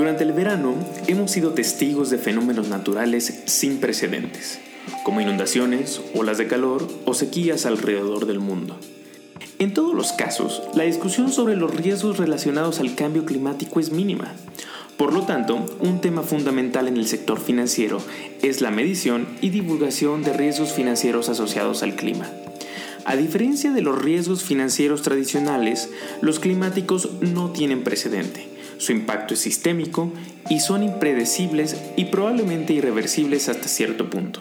Durante el verano hemos sido testigos de fenómenos naturales sin precedentes, como inundaciones, olas de calor o sequías alrededor del mundo. En todos los casos, la discusión sobre los riesgos relacionados al cambio climático es mínima. Por lo tanto, un tema fundamental en el sector financiero es la medición y divulgación de riesgos financieros asociados al clima. A diferencia de los riesgos financieros tradicionales, los climáticos no tienen precedente su impacto es sistémico y son impredecibles y probablemente irreversibles hasta cierto punto.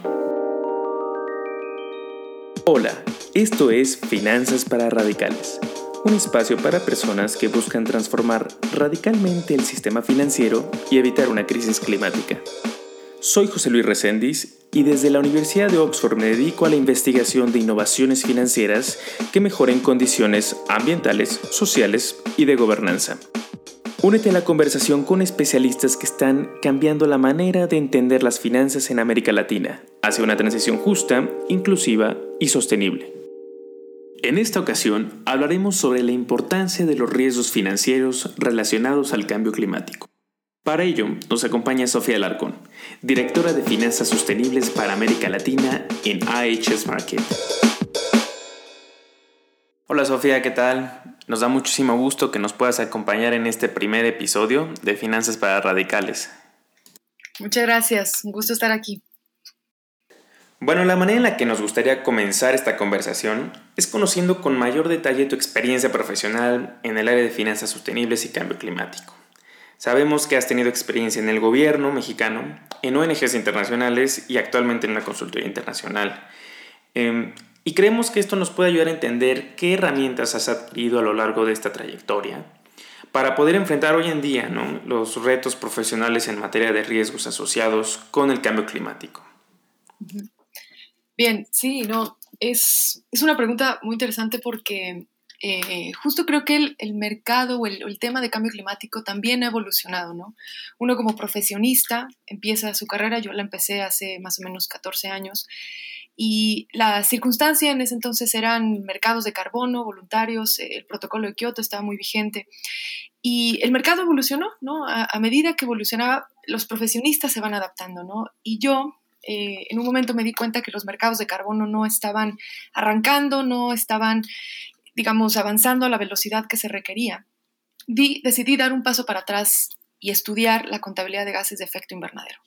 Hola, esto es Finanzas para Radicales, un espacio para personas que buscan transformar radicalmente el sistema financiero y evitar una crisis climática. Soy José Luis Recendis y desde la Universidad de Oxford me dedico a la investigación de innovaciones financieras que mejoren condiciones ambientales, sociales y de gobernanza. Únete a la conversación con especialistas que están cambiando la manera de entender las finanzas en América Latina hacia una transición justa, inclusiva y sostenible. En esta ocasión hablaremos sobre la importancia de los riesgos financieros relacionados al cambio climático. Para ello nos acompaña Sofía Alarcón, directora de Finanzas Sostenibles para América Latina en IHS Market. Hola Sofía, ¿qué tal? Nos da muchísimo gusto que nos puedas acompañar en este primer episodio de Finanzas para Radicales. Muchas gracias, un gusto estar aquí. Bueno, la manera en la que nos gustaría comenzar esta conversación es conociendo con mayor detalle tu experiencia profesional en el área de finanzas sostenibles y cambio climático. Sabemos que has tenido experiencia en el gobierno mexicano, en ONGs internacionales y actualmente en una consultoría internacional. Em, y creemos que esto nos puede ayudar a entender qué herramientas has adquirido a lo largo de esta trayectoria para poder enfrentar hoy en día los retos profesionales en materia de riesgos asociados con el cambio climático. Bien, sí, no, es, una pregunta muy interesante porque eh, justo creo que el, mercado o el, el, tema de cambio climático también ha evolucionado, ¿no? Uno como profesionista empieza su carrera, yo la empecé hace más o menos 14 años, y la circunstancia en ese entonces eran mercados de carbono, voluntarios, el protocolo de Kioto estaba muy vigente. Y el mercado evolucionó, ¿no? A, medida que evolucionaba, los profesionistas se van adaptando, ¿no? Y yo, eh, en un momento me di cuenta que los mercados de carbono no estaban arrancando, no estaban, digamos, avanzando a la velocidad que se requería. decidí dar un paso para atrás y estudiar la contabilidad de gases de efecto invernadero.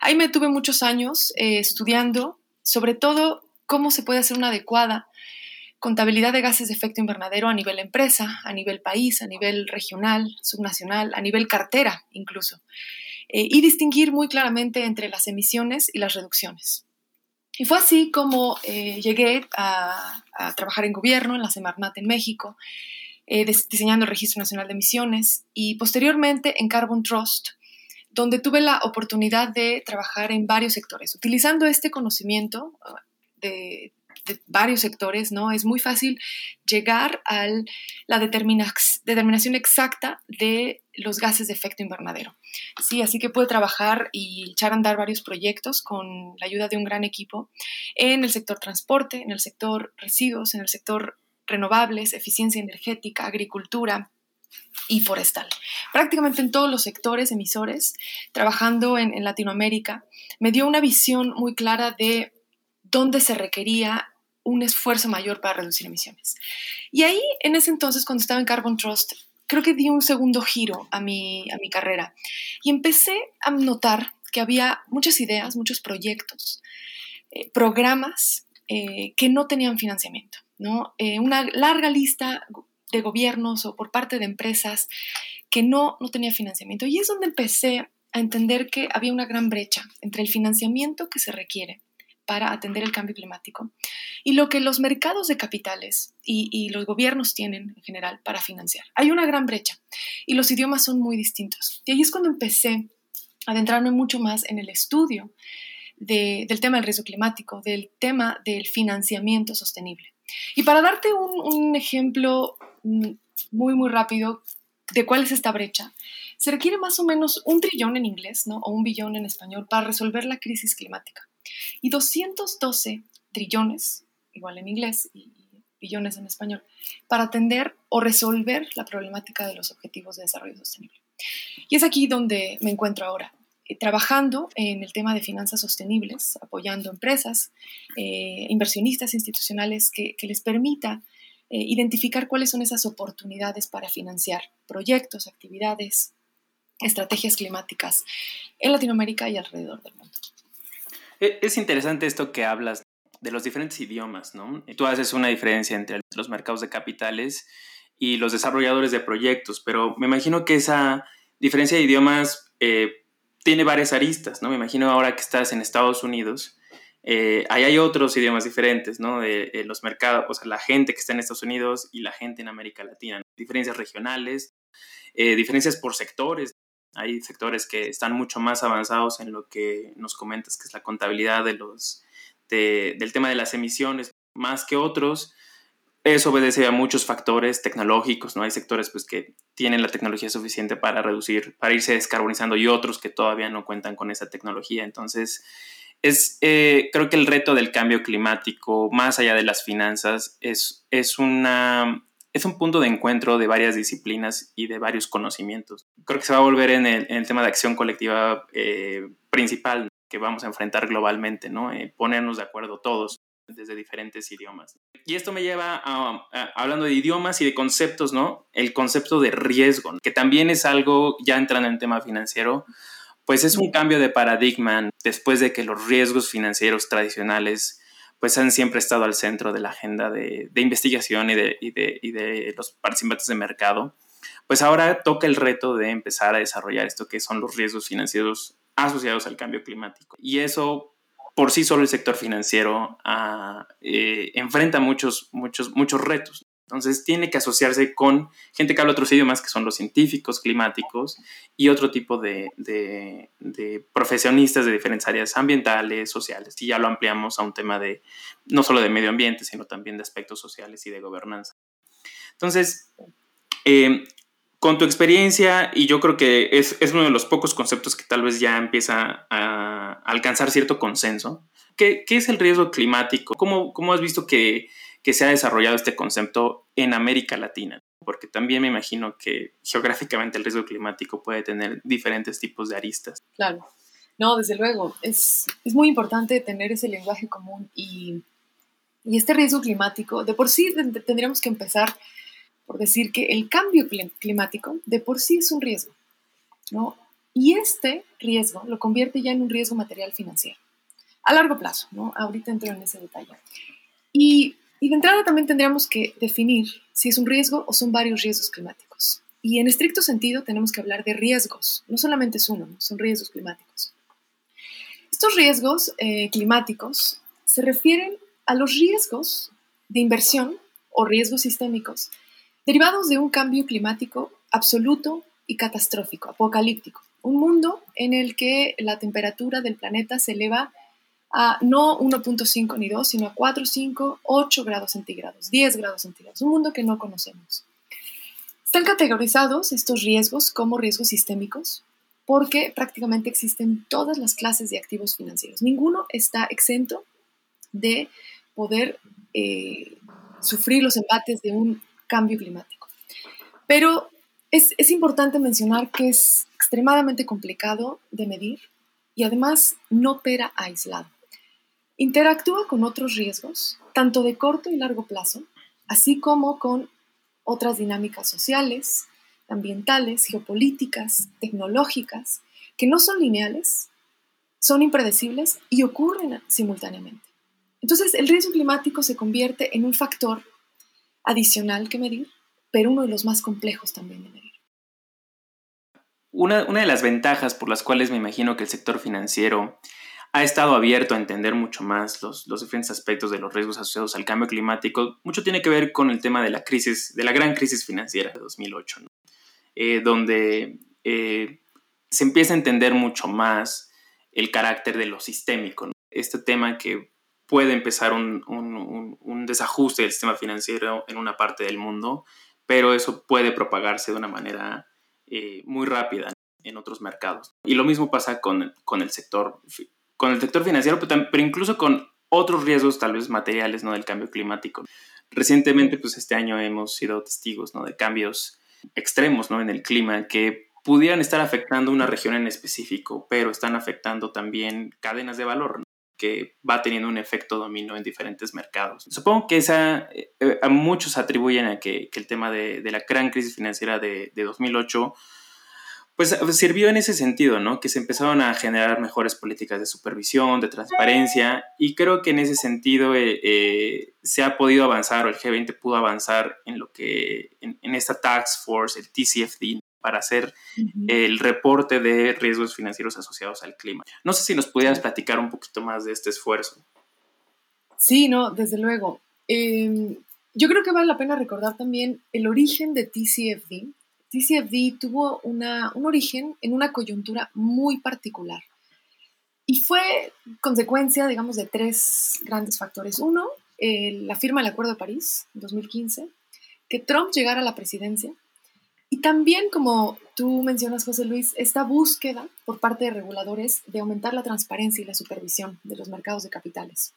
Ahí me tuve muchos años eh, estudiando sobre todo cómo se puede hacer una adecuada contabilidad de gases de efecto invernadero a nivel empresa, a nivel país, a nivel regional, subnacional, a nivel cartera incluso, eh, y distinguir muy claramente entre las emisiones y las reducciones. Y fue así como eh, llegué a, trabajar en gobierno, en la Semarnat en México, eh, diseñando el Registro Nacional de Emisiones y posteriormente en Carbon Trust, donde tuve la oportunidad de trabajar en varios sectores. Utilizando este conocimiento ah, de, varios sectores, ¿no? Es muy fácil llegar a la determinación exacta de los gases de efecto invernadero. Sí, así que pude trabajar y echar a andar varios proyectos con la ayuda de un gran equipo en el sector transporte, en el sector residuos, en el sector renovables, eficiencia energética, agricultura, y forestal. Prácticamente en todos los sectores emisores, trabajando en, Latinoamérica, me dio una visión muy clara de dónde se requería un esfuerzo mayor para reducir emisiones. Y ahí, en ese entonces, cuando estaba en Carbon Trust, creo que di un segundo giro a mi, a mi carrera y empecé a notar que había muchas ideas, muchos proyectos, eh, programas eh, que no tenían financiamiento. ¿no? Eh, una larga lista de gobiernos o por parte de empresas que no, no tenía financiamiento. Y es donde empecé a entender que había una gran brecha entre el financiamiento que se requiere para atender el cambio climático y lo que los mercados de capitales y, los gobiernos tienen en general para financiar. Hay una gran brecha y los idiomas son muy distintos. Y ahí es cuando empecé a adentrarme mucho más en el estudio de, del tema del riesgo climático, del tema del financiamiento sostenible. Y para darte un, un ejemplo muy, muy rápido de cuál es esta brecha. Se requiere más o menos un trillón en inglés, ¿no? O un billón en español para resolver la crisis climática. Y 212 trillones, igual en inglés, y billones en español, para atender o resolver la problemática de los objetivos de desarrollo sostenible. Y es aquí donde me encuentro ahora, eh, trabajando en el tema de finanzas sostenibles, apoyando empresas, eh, inversionistas institucionales que, les permita eh, identificar cuáles son esas oportunidades para financiar proyectos, actividades, estrategias climáticas en Latinoamérica y alrededor del mundo. E, es interesante esto que hablas de los diferentes idiomas, ¿no? Tú haces una diferencia entre los mercados de capitales y los desarrolladores de proyectos, pero me imagino que esa diferencia de idiomas eh, tiene varias aristas, ¿no? Me imagino ahora que estás en Estados Unidos, eh, ahí hay otros idiomas diferentes, ¿no? De, los mercados, o sea, la gente que está en Estados Unidos y la gente en América Latina, diferencias regionales, eh, diferencias por sectores. Hay sectores que están mucho más avanzados en lo que nos comentas, que es la contabilidad de los, del tema de las emisiones, más que otros. Eso obedece a muchos factores tecnológicos, ¿no? Hay sectores pues, que tienen la tecnología suficiente para reducir, para irse descarbonizando y otros que todavía no cuentan con esa tecnología. Entonces, es, eh, creo que el reto del cambio climático, más allá de las finanzas, es, es una es un punto de encuentro de varias disciplinas y de varios conocimientos. Creo que se va a volver en el, tema de acción colectiva eh, principal que vamos a enfrentar globalmente, ¿no? Eh, ponernos de acuerdo todos desde diferentes idiomas. Y esto me lleva a, hablando de idiomas y de conceptos, ¿no? El concepto de riesgo, que también es algo, ya entrando en tema financiero, pues es un cambio de paradigma después de que los riesgos financieros tradicionales pues han siempre estado al centro de la agenda de, investigación y de, y, de, y de, los participantes de mercado, pues ahora toca el reto de empezar a desarrollar esto que son los riesgos financieros asociados al cambio climático. Y eso por sí solo el sector financiero ah, eh, enfrenta muchos, muchos, muchos retos. Entonces tiene que asociarse con gente que habla otros idiomas, que son los científicos climáticos y otro tipo de, profesionistas de diferentes áreas ambientales, sociales. Y ya lo ampliamos a un tema de no solo de medio ambiente, sino también de aspectos sociales y de gobernanza. Entonces, eh, con tu experiencia, y yo creo que es, uno de los pocos conceptos que tal vez ya empieza a alcanzar cierto consenso, ¿qué, es el riesgo climático? ¿Cómo, cómo has visto que que se ha desarrollado este concepto en América Latina, porque también me imagino que geográficamente el riesgo climático puede tener diferentes tipos de aristas. Claro, no, desde luego, es, es muy importante tener ese lenguaje común y, y este riesgo climático, de por sí tendríamos que empezar por decir que el cambio climático de por sí es un riesgo, ¿no? Y este riesgo lo convierte ya en un riesgo material financiero, a largo plazo, ¿no? Ahorita entro en ese detalle. Y y de entrada también tendríamos que definir si es un riesgo o son varios riesgos climáticos. Y en estricto sentido tenemos que hablar de riesgos, no solamente es uno, son riesgos climáticos. Estos riesgos eh, climáticos se refieren a los riesgos de inversión o riesgos sistémicos derivados de un cambio climático absoluto y catastrófico, apocalíptico. Un mundo en el que la temperatura del planeta se eleva a no 1.5 ni 2, sino a 4, 5, 8 grados centígrados, 10 grados centígrados, un mundo que no conocemos. Están categorizados estos riesgos como riesgos sistémicos porque prácticamente existen todas las clases de activos financieros. Ninguno está exento de poder eh, sufrir los embates de un cambio climático. Pero es, es importante mencionar que es extremadamente complicado de medir y además no opera aislado. Interactúa con otros riesgos, tanto de corto y largo plazo, así como con otras dinámicas sociales, ambientales, geopolíticas, tecnológicas, que no son lineales, son impredecibles y ocurren simultáneamente. Entonces, el riesgo climático se convierte en un factor adicional que medir, pero uno de los más complejos también de medir. Una, de las ventajas por las cuales me imagino que el sector financiero ha estado abierto a entender mucho más los, diferentes aspectos de los riesgos asociados al cambio climático. Mucho tiene que ver con el tema de la crisis, de la gran crisis financiera de 2008, eh, donde eh, se empieza a entender mucho más el carácter de lo sistémico. Este tema que puede empezar un, desajuste del sistema financiero en una parte del mundo, pero eso puede propagarse de una manera eh, muy rápida en otros mercados. Y lo mismo pasa con, con el sector con el sector financiero, pero, incluso con otros riesgos tal vez materiales ¿no? del cambio climático. Recientemente, pues este año hemos sido testigos ¿no? de cambios extremos ¿no? en el clima que pudieran estar afectando una región en específico, pero están afectando también cadenas de valor que va teniendo un efecto dominó en diferentes mercados. Supongo que esa, eh, a muchos atribuyen a que, el tema de, la gran crisis financiera de, de 2008 pues sirvió en ese sentido, ¿no? Que se empezaron a generar mejores políticas de supervisión, de transparencia, y creo que en ese sentido eh, eh, se ha podido avanzar, o el G20 pudo avanzar en lo que, en, esta tax force, el TCFD, para hacer el reporte de riesgos financieros asociados al clima. No sé si nos pudieras platicar un poquito más de este esfuerzo. Sí, no, desde luego. Em, yo creo que vale la pena recordar también el origen de TCFD, TCFD tuvo una, un origen en una coyuntura muy particular y fue consecuencia, digamos, de tres grandes factores. Uno, la firma del Acuerdo de París en 2015, que Trump llegara a la presidencia y también, como tú mencionas, José Luis, esta búsqueda por parte de reguladores de aumentar la transparencia y la supervisión de los mercados de capitales.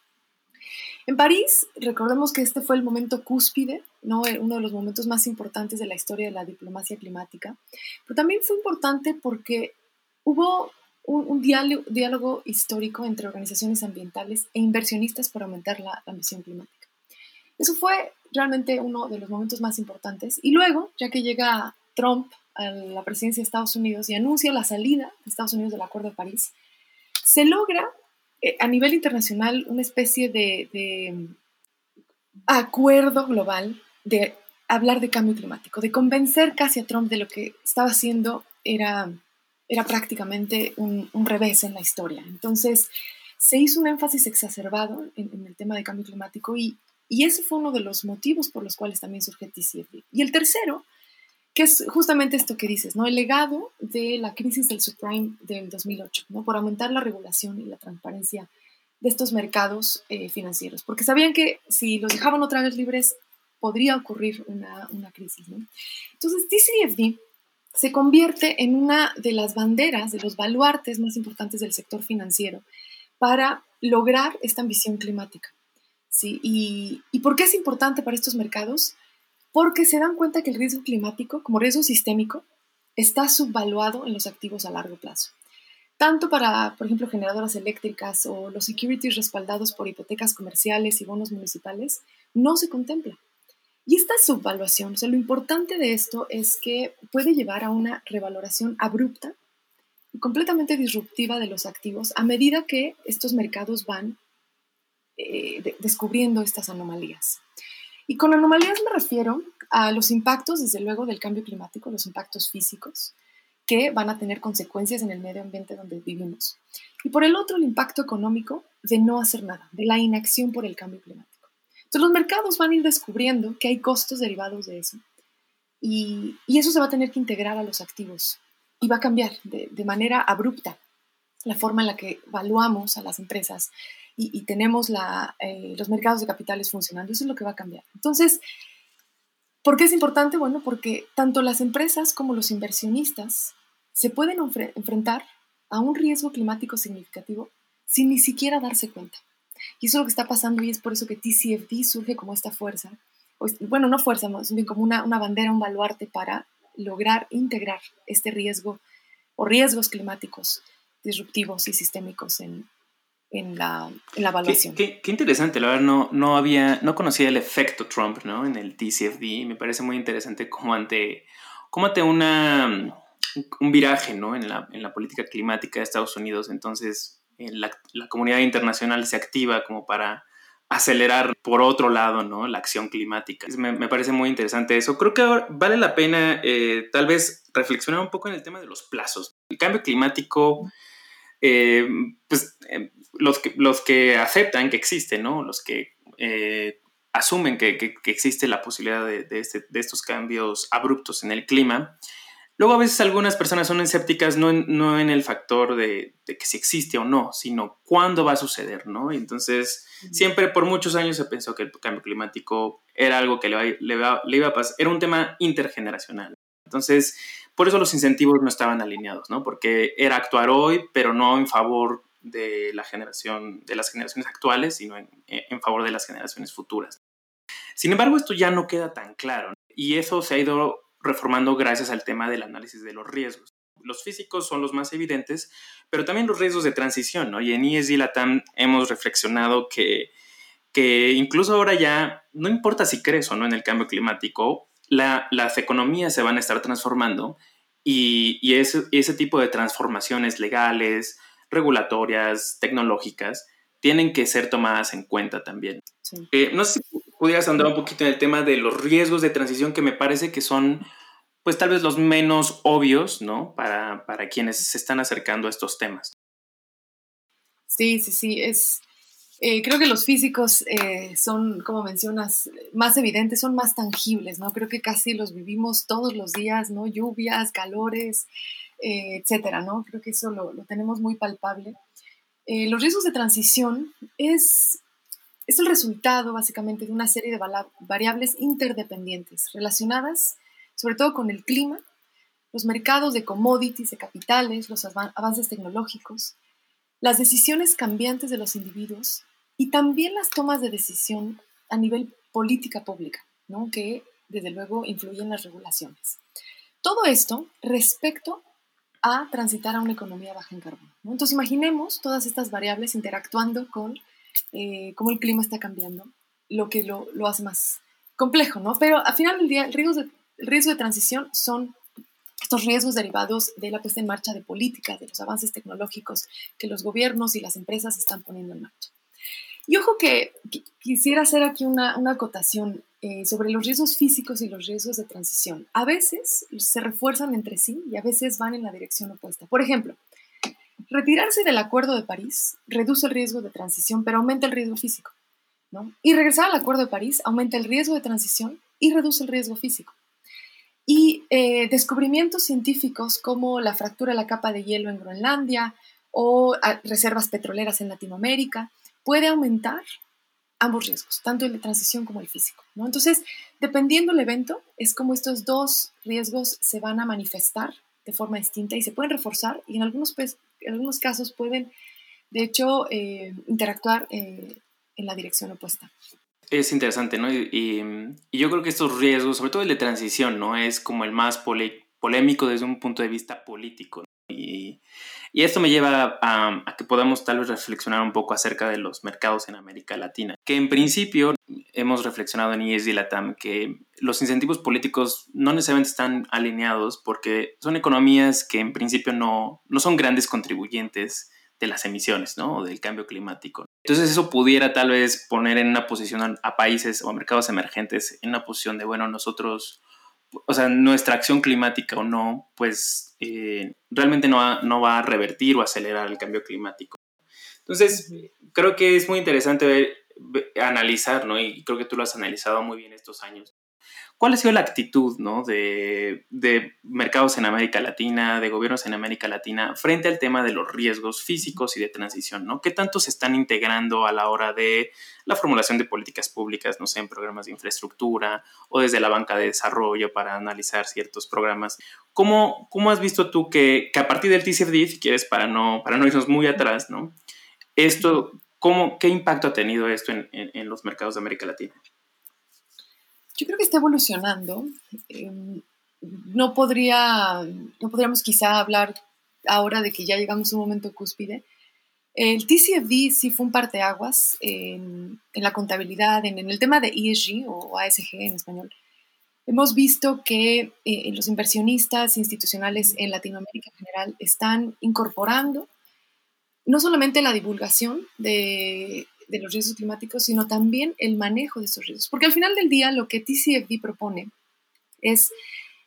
En París, recordemos que este fue el momento cúspide, ¿no? Eh, uno de los momentos más importantes de la historia de la diplomacia climática, pero también fue importante porque hubo un, diálogo, histórico entre organizaciones ambientales e inversionistas para aumentar la, ambición climática. Eso fue realmente uno de los momentos más importantes. Y luego, ya que llega Trump a la presidencia de Estados Unidos y anuncia la salida de Estados Unidos del Acuerdo de París, se logra eh, a nivel internacional una especie de, acuerdo global de hablar de cambio climático, de convencer casi a Trump de lo que estaba haciendo era, era prácticamente un, revés en la historia. Entonces, se hizo un énfasis exacerbado en, el tema de cambio climático y, y, ese fue uno de los motivos por los cuales también surge TCFD. Y el tercero que es justamente esto que dices, ¿no? El legado de la crisis del subprime del 2008, ¿no? Por aumentar la regulación y la transparencia de estos mercados eh, financieros, porque sabían que si los dejaban otra vez libres podría ocurrir una, una crisis, ¿no? Entonces, TCFD se convierte en una de las banderas, de los baluartes más importantes del sector financiero para lograr esta ambición climática. ¿sí? ¿Y, ¿Y por qué es importante para estos mercados? Porque se dan cuenta que el riesgo climático, como riesgo sistémico, está subvaluado en los activos a largo plazo. Tanto para, por ejemplo, generadoras eléctricas o los securities respaldados por hipotecas comerciales y bonos municipales, no se contempla. Y esta subvaluación, o sea, lo importante de esto es que puede llevar a una revaloración abrupta y completamente disruptiva de los activos a medida que estos mercados van eh, descubriendo estas anomalías. Y con anomalías me refiero a los impactos, desde luego, del cambio climático, los impactos físicos, que van a tener consecuencias en el medio ambiente donde vivimos. Y por el otro, el impacto económico de no hacer nada, de la inacción por el cambio climático. Entonces los mercados van a ir descubriendo que hay costos derivados de eso. Y, eso se va a tener que integrar a los activos y va a cambiar de, de manera abrupta la forma en la que evaluamos a las empresas y, tenemos eh, los mercados de capitales funcionando. Eso es lo que va a cambiar. Entonces, ¿por qué es importante? Bueno, porque tanto las empresas como los inversionistas se pueden enfrentar a un riesgo climático significativo sin ni siquiera darse cuenta. Y eso es lo que está pasando y es por eso que TCFD surge como esta fuerza, bueno, no fuerza, más bien como una, una bandera, un baluarte para lograr integrar este riesgo o riesgos climáticos disruptivos y sistémicos en, en la, en la evaluación. Qué, qué, interesante, la verdad no, no había, no conocía el efecto Trump ¿no? en el TCFD. Me parece muy interesante como ante, como ante una, un viraje ¿no? en, la, en la política climática de Estados Unidos. Entonces la, la, comunidad internacional se activa como para acelerar por otro lado ¿no? la acción climática. Me, me parece muy interesante eso. Creo que vale la pena eh, tal vez reflexionar un poco en el tema de los plazos. El cambio climático... Eh, pues eh, los que, los que aceptan que existe, ¿no? Los que eh, asumen que, que, existe la posibilidad de, de, este, de, estos cambios abruptos en el clima. Luego a veces algunas personas son escépticas no en, no en el factor de, de, que si existe o no, sino cuándo va a suceder, ¿no? entonces siempre por muchos años se pensó que el cambio climático era algo que le, le, le iba a pasar, era un tema intergeneracional. Entonces, por eso los incentivos no estaban alineados, ¿no? Porque era actuar hoy, pero no en favor de la generación, de las generaciones actuales, sino en, en favor de las generaciones futuras. Sin embargo, esto ya no queda tan claro y eso se ha ido reformando gracias al tema del análisis de los riesgos. Los físicos son los más evidentes, pero también los riesgos de transición, ¿no? Y en ESG Latam hemos reflexionado que, que incluso ahora ya no importa si crees o no en el cambio climático, las economías se van a estar transformando y, y ese, ese tipo de transformaciones legales, regulatorias, tecnológicas, tienen que ser tomadas en cuenta también. Eh, no sé si pudieras andar un poquito en el tema de los riesgos de transición que me parece que son, pues tal vez los menos obvios, ¿no? Para, para quienes se están acercando a estos temas. Sí, sí, sí, es... Eh, creo que los físicos eh, son, como mencionas, más evidentes, son más tangibles, ¿no? Creo que casi los vivimos todos los días, ¿no? Lluvias, calores, etcétera, ¿no? Creo que eso lo, lo tenemos muy palpable. los riesgos de transición es es el resultado básicamente de una serie de variables interdependientes relacionadas sobre todo con el clima, los mercados de commodities, de capitales, los avances tecnológicos, las decisiones cambiantes de los individuos y también las tomas de decisión a nivel política pública, ¿no? que desde luego influyen en las regulaciones. Todo esto respecto a transitar a una economía baja en carbono. Entonces imaginemos todas estas variables interactuando con eh, cómo el clima está cambiando, lo que lo, lo, hace más complejo, ¿no? Pero al final del día, el de, el riesgo de transición son estos riesgos derivados de la puesta en marcha de políticas, de los avances tecnológicos que los gobiernos y las empresas están poniendo en marcha. Y ojo que, quisiera hacer aquí una, una acotación eh, sobre los riesgos físicos y los riesgos de transición. A veces se refuerzan entre sí y a veces van en la dirección opuesta. Por ejemplo, Retirarse del Acuerdo de París reduce el riesgo de transición, pero aumenta el riesgo físico. ¿no? Y regresar al Acuerdo de París aumenta el riesgo de transición y reduce el riesgo físico. Y eh, descubrimientos científicos como la fractura de la capa de hielo en Groenlandia o ah, reservas petroleras en Latinoamérica puede aumentar ambos riesgos, tanto el de transición como el físico. ¿no? Entonces, dependiendo del evento, es como estos dos riesgos se van a manifestar de forma distinta y se pueden reforzar y en algunos, pues, en algunos casos pueden, de hecho, eh, interactuar eh, en la dirección opuesta. Es interesante, ¿no? Y, yo creo que estos riesgos, sobre todo el de transición, ¿no? Es como el más polémico desde un punto de vista político. Y, esto me lleva a, a, que podamos tal vez reflexionar un poco acerca de los mercados en América Latina, que en principio hemos reflexionado en IESD Latam que los incentivos políticos no necesariamente están alineados porque son economías que en principio no, no son grandes contribuyentes de las emisiones, ¿no? O del cambio climático. Entonces eso pudiera tal vez poner en una posición a, países o a mercados emergentes en una posición de, bueno, nosotros, o sea, nuestra acción climática o no, pues eh, realmente no va, no va a revertir o acelerar el cambio climático. Entonces, creo que es muy interesante ver analizar, ¿no? Y creo que tú lo has analizado muy bien estos años. ¿Cuál ha sido la actitud, ¿no? De, mercados en América Latina, de gobiernos en América Latina, frente al tema de los riesgos físicos y de transición, ¿no? ¿Qué tanto se están integrando a la hora de la formulación de políticas públicas, no sé, en programas de infraestructura o desde la banca de desarrollo para analizar ciertos programas? ¿Cómo, cómo has visto tú que, que, a partir del TCFD, si quieres, para no, para no irnos muy atrás, ¿no? Esto ¿Cómo, ¿Qué impacto ha tenido esto en, los mercados de América Latina? Yo creo que está evolucionando. Em, no, podría, no podríamos quizá hablar ahora de que ya llegamos a un momento cúspide. El TCFD sí fue un parteaguas en, en la contabilidad, en, el tema de ESG o ASG en español. Hemos visto que eh, los inversionistas institucionales en Latinoamérica en general están incorporando no solamente la divulgación de, los riesgos climáticos, sino también el manejo de esos riesgos. Porque al final del día lo que TCFD propone es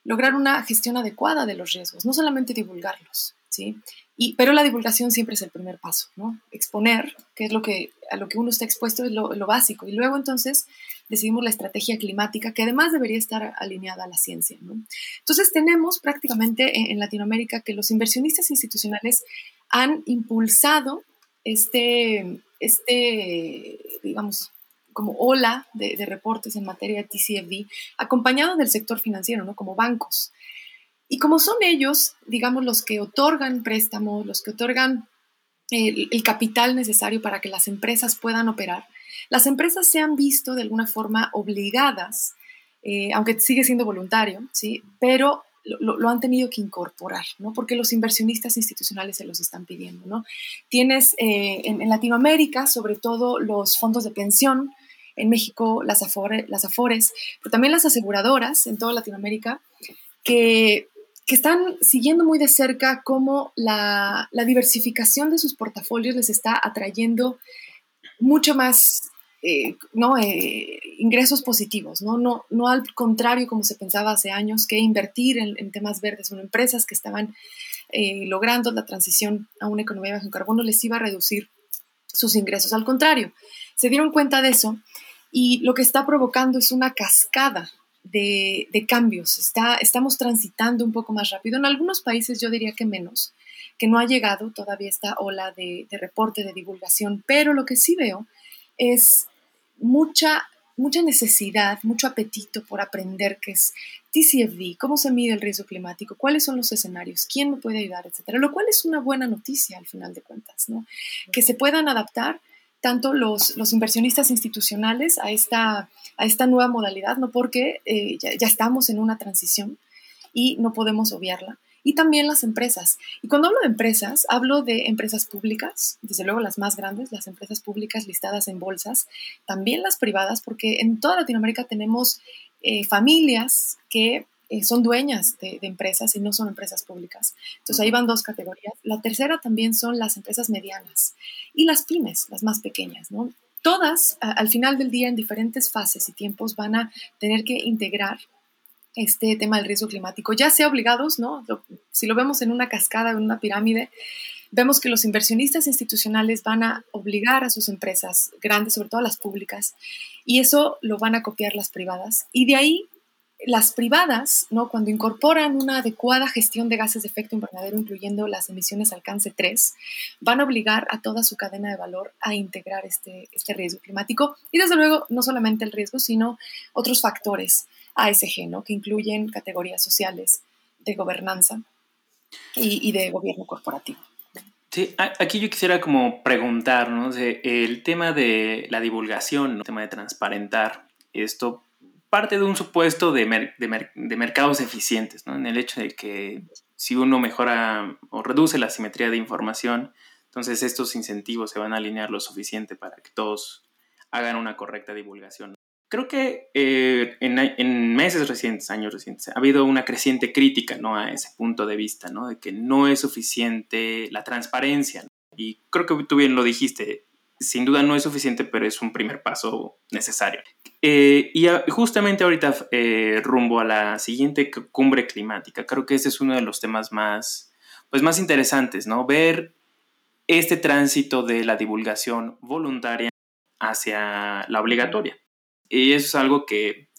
lograr una gestión adecuada de los riesgos, no solamente divulgarlos, ¿sí? Y, pero la divulgación siempre es el primer paso, ¿no? Exponer, que es lo que, a lo que uno está expuesto, es lo, básico. Y luego entonces decidimos la estrategia climática, que además debería estar alineada a la ciencia, ¿no? Entonces tenemos prácticamente en, en Latinoamérica que los inversionistas institucionales han impulsado este, este digamos, como ola de, reportes en materia de TCFD, acompañado del sector financiero, ¿no? Como bancos. Y como son ellos, digamos, los que otorgan préstamos, los que otorgan el, capital necesario para que las empresas puedan operar, las empresas se han visto de alguna forma obligadas, eh, aunque sigue siendo voluntario, ¿sí? pero lo, han tenido que incorporar, ¿no? Porque los inversionistas institucionales se los están pidiendo, ¿no? Tienes eh, en, Latinoamérica, sobre todo los fondos de pensión, en México las, las Afores, pero también las aseguradoras en toda Latinoamérica, que, están siguiendo muy de cerca cómo la, diversificación de sus portafolios les está atrayendo mucho más eh, ¿no? Eh, ingresos positivos, ¿no? ¿no? No al contrario como se pensaba hace años, que invertir en, temas verdes, son empresas que estaban eh, logrando la transición a una economía bajo carbono les iba a reducir sus ingresos. Al contrario, se dieron cuenta de eso y lo que está provocando es una cascada de, cambios. Estamos transitando un poco más rápido. En algunos países yo diría que menos, que no ha llegado todavía esta ola de, de reporte, de divulgación, pero lo que sí veo es mucha, mucha necesidad, mucho apetito por aprender qué es TCFD, cómo se mide el riesgo climático, cuáles son los escenarios, quién me puede ayudar, etcétera. Lo cual es una buena noticia al final de cuentas, ¿no? Que se puedan adaptar tanto los, los inversionistas institucionales a esta, a esta nueva modalidad, ¿no? Porque eh, ya estamos en una transición y no podemos obviarla y también las empresas. Y cuando hablo de empresas, hablo de empresas públicas, desde luego las más grandes, las empresas públicas listadas en bolsas, también las privadas, porque en toda Latinoamérica tenemos eh, familias que eh, son dueñas de, empresas y no son empresas públicas. Entonces ahí van dos categorías. La tercera también son las empresas medianas y las pymes, las más pequeñas, ¿no? Todas, al final del día, en diferentes fases y tiempos, van a tener que integrar este tema del riesgo climático, ya sea obligados, ¿no? Si lo vemos en una cascada, en una pirámide, vemos que los inversionistas institucionales van a obligar a sus empresas grandes, sobre todo las públicas, y eso lo van a copiar las privadas. Y de ahí, las privadas, ¿no? cuando incorporan una adecuada gestión de gases de efecto invernadero, incluyendo las emisiones alcance 3, van a obligar a toda su cadena de valor a integrar este, este riesgo climático. Y desde luego, no solamente el riesgo, sino otros factores ASG, ¿no? que incluyen categorías sociales de gobernanza y, de gobierno corporativo. Sí, aquí yo quisiera como preguntar, el tema de la divulgación, el tema de transparentar, esto parte de un supuesto de, de, mercados eficientes, ¿no? En el hecho de que si uno mejora o reduce la simetría de información, entonces estos incentivos se van a alinear lo suficiente para que todos hagan una correcta divulgación. Creo que eh, en, meses recientes, años recientes, ha habido una creciente crítica ¿no? a ese punto de vista, ¿no? de que no es suficiente la transparencia. Y creo que tú bien lo dijiste, sin duda no es suficiente, pero es un primer paso necesario. Eh, y justamente ahorita eh, rumbo a la siguiente cumbre climática, creo que ese es uno de los temas más, pues más interesantes, ¿no? Ver este tránsito de la divulgación voluntaria hacia la obligatoria. Y eso es algo que,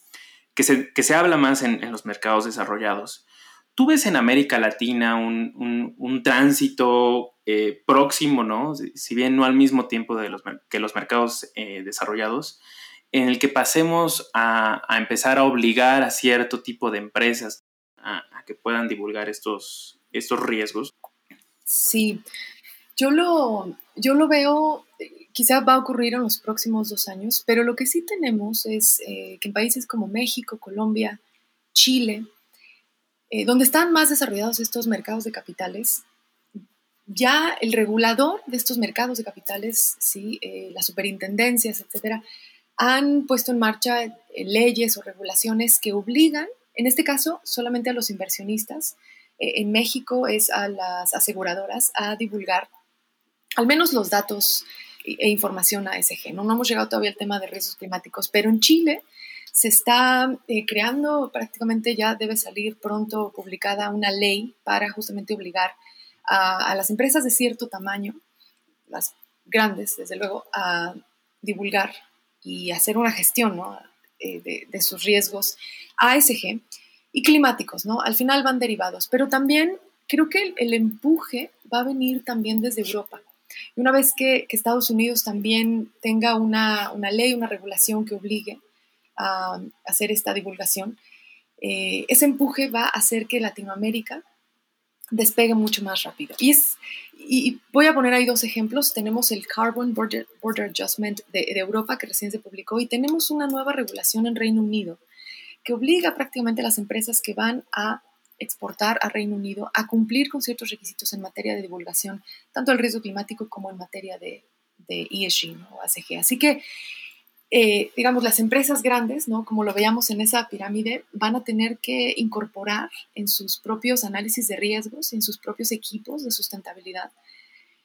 se, habla más en, los mercados desarrollados. ¿Tú ves en América Latina un, tránsito eh, próximo, ¿no? Si bien no al mismo tiempo de los, que los mercados eh, desarrollados, en el que pasemos a, empezar a obligar a cierto tipo de empresas a, que puedan divulgar estos, estos riesgos? Sí, yo lo, yo lo veo quizá va a ocurrir en los próximos dos años, pero lo que sí tenemos es eh, que en países como México, Colombia, Chile, eh, donde están más desarrollados estos mercados de capitales, ya el regulador de estos mercados de capitales, ¿sí? Eh, las superintendencias, etcétera, han puesto en marcha leyes o regulaciones que obligan, en este caso, solamente a los inversionistas, en México es a las aseguradoras a divulgar al menos los datos e información ASG. ¿no? no hemos llegado todavía al tema de riesgos climáticos, pero en Chile se está eh, creando, prácticamente ya debe salir pronto publicada una ley para justamente obligar a, las empresas de cierto tamaño, las grandes, desde luego, a divulgar y hacer una gestión eh, de, sus riesgos ASG y climáticos, ¿no? Al final van derivados, pero también creo que el empuje va a venir también desde Europa. Y una vez que, Estados Unidos también tenga una, ley, una regulación que obligue a, hacer esta divulgación, eh, ese empuje va a hacer que Latinoamérica despegue mucho más rápido. Y, es, y voy a poner ahí dos ejemplos. Tenemos el Carbon Border, Adjustment de, de, Europa, que recién se publicó, y tenemos una nueva regulación en Reino Unido que obliga prácticamente a las empresas que van a exportar a Reino Unido a cumplir con ciertos requisitos en materia de divulgación, tanto del riesgo climático como en materia de, de ESG o ACG. Así que eh, digamos, las empresas grandes, ¿no? como lo veíamos en esa pirámide, van a tener que incorporar en sus propios análisis de riesgos, en sus propios equipos de sustentabilidad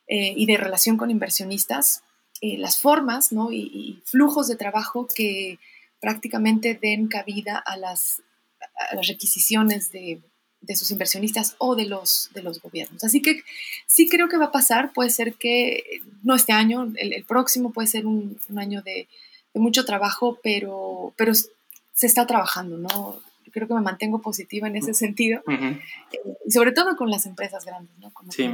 eh, y de relación con inversionistas, eh, las formas ¿no? y, flujos de trabajo que prácticamente den cabida a las, las requisiciones de, de, sus inversionistas o de los, de los gobiernos. Así que sí creo que va a pasar, puede ser que no este año, el, próximo puede ser un año de de mucho trabajo, pero, pero se está trabajando, ¿no? Yo creo que me mantengo positiva en ese sentido, eh, y sobre todo con las empresas grandes, ¿no? Como sí.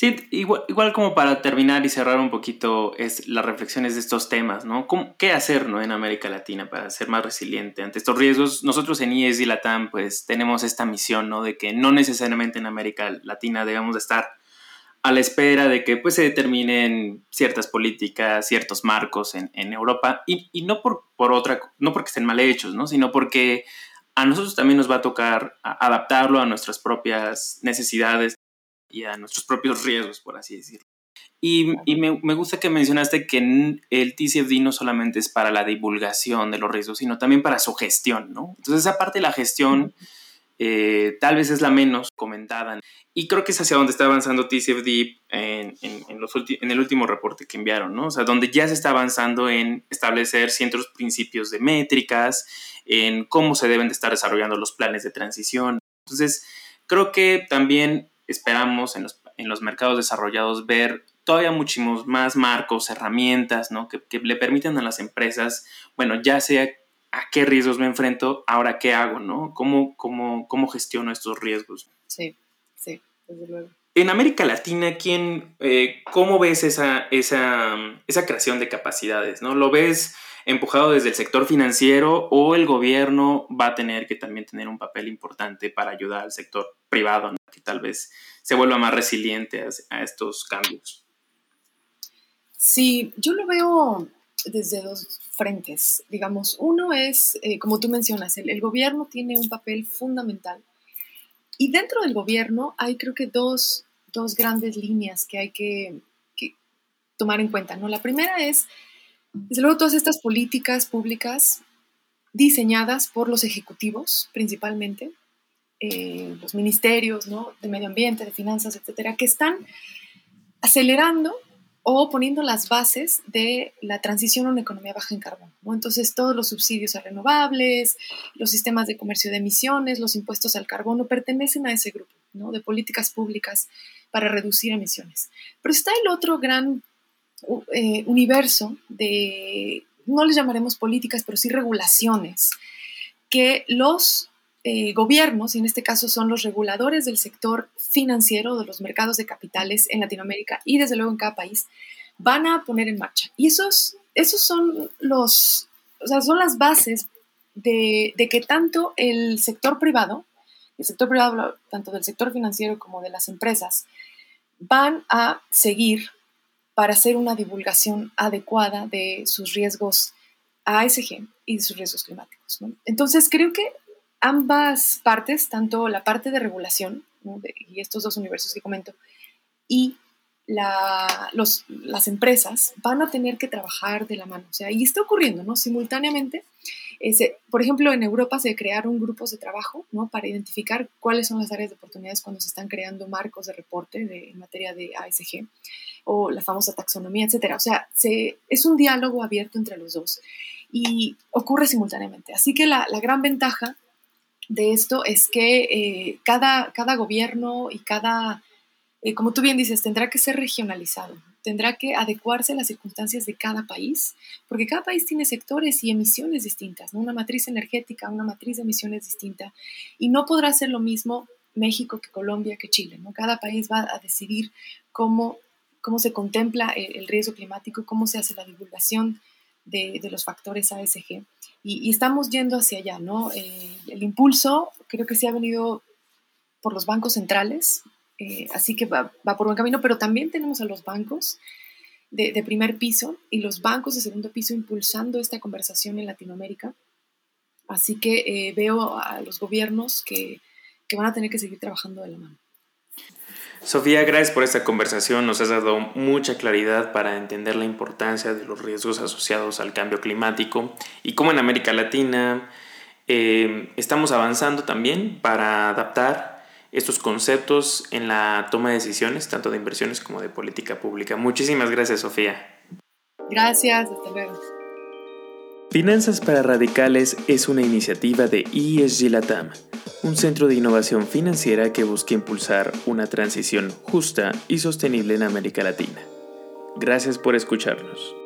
Sí, igual, como para terminar y cerrar un poquito es las reflexiones de estos temas, ¿no? ¿Qué hacer ¿no? en América Latina para ser más resiliente ante estos riesgos? Nosotros en IES y LATAM pues tenemos esta misión, ¿no? De que no necesariamente en América Latina debemos de estar a la espera de que pues, se determinen ciertas políticas, ciertos marcos en, Europa, y, no, por, por, otra, no porque estén mal hechos, ¿no? sino porque a nosotros también nos va a tocar adaptarlo a nuestras propias necesidades y a nuestros propios riesgos, por así decirlo. Y, me, gusta que mencionaste que el TCFD no solamente es para la divulgación de los riesgos, sino también para su gestión, ¿no? Entonces, esa parte de la gestión eh, tal vez es la menos comentada. Y creo que es hacia donde está avanzando TCFD en, en, los en, el último reporte que enviaron, ¿no? O sea, donde ya se está avanzando en establecer ciertos principios de métricas, en cómo se deben de estar desarrollando los planes de transición. Entonces, creo que también esperamos en los, en los mercados desarrollados ver todavía muchísimos más marcos, herramientas, ¿no? Que, que le permitan a las empresas, bueno, ya sea a qué riesgos me enfrento, ahora qué hago, ¿no? ¿Cómo, cómo, cómo gestiono estos riesgos? Sí, sí, desde luego. En América Latina, ¿quién, eh, ¿cómo ves esa, esa, esa creación de capacidades? ¿no? ¿Lo ves empujado desde el sector financiero o el gobierno va a tener que también tener un papel importante para ayudar al sector privado, que tal vez se vuelva más resiliente a, estos cambios? Sí, yo lo veo desde dos frentes. Digamos, uno es, eh, como tú mencionas, el, gobierno tiene un papel fundamental. Y dentro del gobierno hay creo que dos, dos grandes líneas que hay que, tomar en cuenta. ¿no? La primera es, desde luego, todas estas políticas públicas diseñadas por los ejecutivos principalmente, eh, los ministerios ¿no? de medio ambiente, de finanzas, etcétera, que están acelerando o poniendo las bases de la transición a una economía baja en carbón. Entonces, todos los subsidios a renovables, los sistemas de comercio de emisiones, los impuestos al carbono pertenecen a ese grupo ¿no? de políticas públicas para reducir emisiones. Pero está el otro gran eh, universo de, no les llamaremos políticas, pero sí regulaciones, que los eh, gobiernos, y en este caso son los reguladores del sector financiero, de los mercados de capitales en Latinoamérica y desde luego en cada país, van a poner en marcha. Y esos, esos son los, o sea, son las bases de, que tanto el sector privado, el sector privado, tanto del sector financiero como de las empresas, van a seguir para hacer una divulgación adecuada de sus riesgos ASG y de sus riesgos climáticos. Entonces, creo que ambas partes, tanto la parte de regulación y estos dos universos que comento, y las empresas van a tener que trabajar de la mano. O sea, y está ocurriendo, ¿no? Simultáneamente, por ejemplo, en Europa se crearon grupos de trabajo, ¿no? Para identificar cuáles son las áreas de oportunidades cuando se están creando marcos de reporte de, en materia de ASG o la famosa taxonomía, etcétera. O sea, se, es un diálogo abierto entre los dos y ocurre simultáneamente. Así que la, la gran ventaja de esto es que eh, cada, cada gobierno y cada, eh, como tú bien dices, tendrá que ser regionalizado, tendrá que adecuarse a las circunstancias de cada país, porque cada país tiene sectores y emisiones distintas, una matriz energética, una matriz de emisiones distinta, y no podrá ser lo mismo México que Colombia que Chile. ¿no? Cada país va a decidir cómo, cómo se contempla el, riesgo climático, cómo se hace la divulgación de, los factores ASG y, estamos yendo hacia allá, ¿no? Eh, el impulso creo que se ha venido por los bancos centrales, así que va, por buen camino, pero también tenemos a los bancos de, primer piso y los bancos de segundo piso impulsando esta conversación en Latinoamérica. Así que veo a los gobiernos que, que van a tener que seguir trabajando de la mano. Sofía, gracias por esta conversación. Nos has dado mucha claridad para entender la importancia de los riesgos asociados al cambio climático y cómo en América Latina eh, estamos avanzando también para adaptar estos conceptos en la toma de decisiones, tanto de inversiones como de política pública. Muchísimas gracias, Sofía. Gracias, hasta luego. Finanzas para Radicales es una iniciativa de ESG Latam un centro de innovación financiera que busca impulsar una transición justa y sostenible en América Latina. Gracias por escucharnos.